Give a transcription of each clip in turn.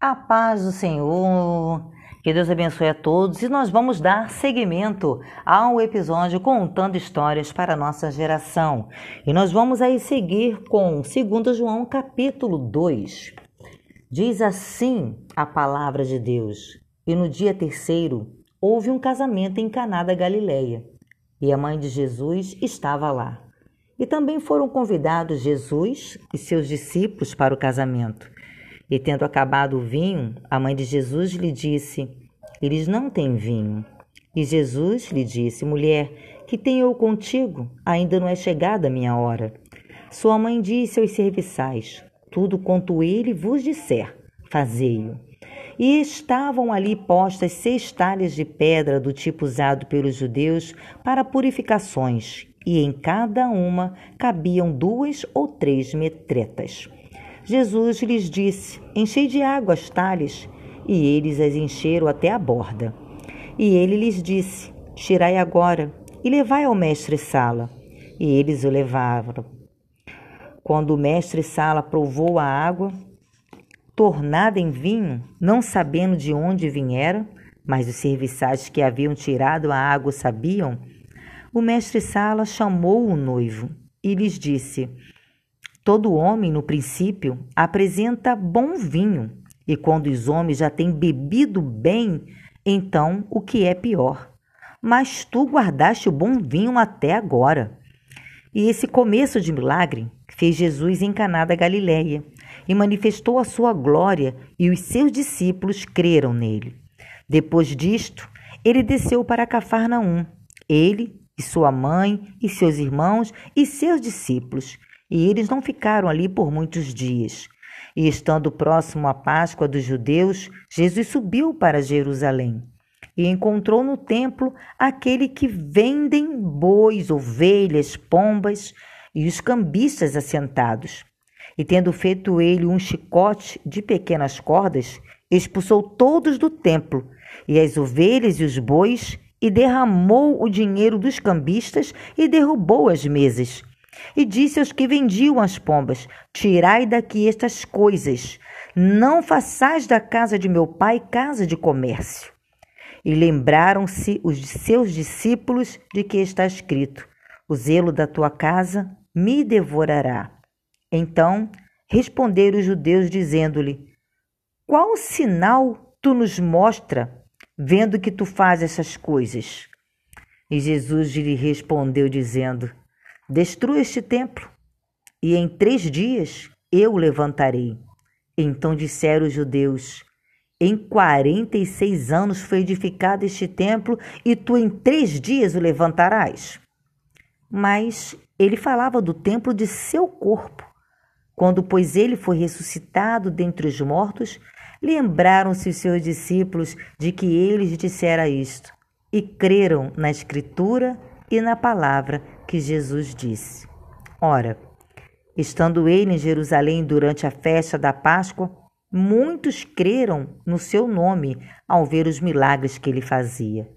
A paz do Senhor, que Deus abençoe a todos e nós vamos dar seguimento ao episódio contando histórias para a nossa geração. E nós vamos aí seguir com 2 João capítulo 2. Diz assim a palavra de Deus: E no dia terceiro houve um casamento em Caná da Galileia, e a mãe de Jesus estava lá. E também foram convidados Jesus e seus discípulos para o casamento. E tendo acabado o vinho, a mãe de Jesus lhe disse: Eles não têm vinho. E Jesus lhe disse: Mulher, que tenho eu contigo? Ainda não é chegada a minha hora. Sua mãe disse aos serviçais: Tudo quanto ele vos disser, fazei-o. E estavam ali postas seis talhas de pedra do tipo usado pelos judeus para purificações, e em cada uma cabiam duas ou três metretas. Jesus lhes disse: Enchei de água as talhas, e eles as encheram até a borda. E ele lhes disse: Tirai agora e levai ao mestre Sala. E eles o levaram. Quando o mestre Sala provou a água, tornada em vinho, não sabendo de onde viera, mas os serviçais que haviam tirado a água sabiam, o mestre Sala chamou o noivo e lhes disse: Todo homem, no princípio, apresenta bom vinho, e quando os homens já têm bebido bem, então o que é pior. Mas tu guardaste o bom vinho até agora. E esse começo de milagre fez Jesus em Caná da Galileia e manifestou a sua glória, e os seus discípulos creram nele. Depois disto, ele desceu para Cafarnaum, ele e sua mãe, e seus irmãos, e seus discípulos. E eles não ficaram ali por muitos dias. E estando próximo à Páscoa dos judeus, Jesus subiu para Jerusalém e encontrou no templo aquele que vendem bois, ovelhas, pombas e os cambistas assentados. E tendo feito ele um chicote de pequenas cordas, expulsou todos do templo, e as ovelhas e os bois e derramou o dinheiro dos cambistas e derrubou as mesas. E disse aos que vendiam as pombas: Tirai daqui estas coisas, não façais da casa de meu pai casa de comércio. E lembraram-se os seus discípulos de que está escrito: O zelo da tua casa me devorará. Então responderam os judeus, dizendo-lhe: Qual sinal tu nos mostra vendo que tu fazes essas coisas? E Jesus lhe respondeu, dizendo: Destrua este templo, e em três dias eu o levantarei. Então disseram os judeus: Em quarenta e seis anos foi edificado este templo, e tu em três dias o levantarás. Mas ele falava do templo de seu corpo. Quando, pois, ele foi ressuscitado dentre os mortos, Lembraram-se os seus discípulos de que ele dissera isto e creram na Escritura e na palavra que Jesus disse. Ora, estando ele em Jerusalém durante a festa da Páscoa, muitos creram no seu nome ao ver os milagres que ele fazia.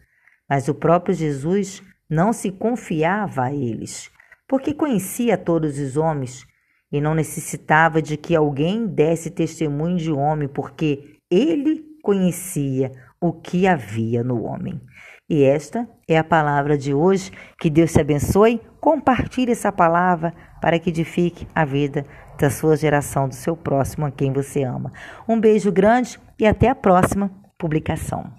Mas o próprio Jesus não se confiava a eles, porque conhecia todos os homens e não necessitava de que alguém desse testemunho de homem, porque ele conhecia o que havia no homem. E esta é a palavra de hoje. Que Deus te abençoe. Compartilhe essa palavra para que edifique a vida da sua geração, do seu próximo, a quem você ama. Um beijo grande e até a próxima publicação.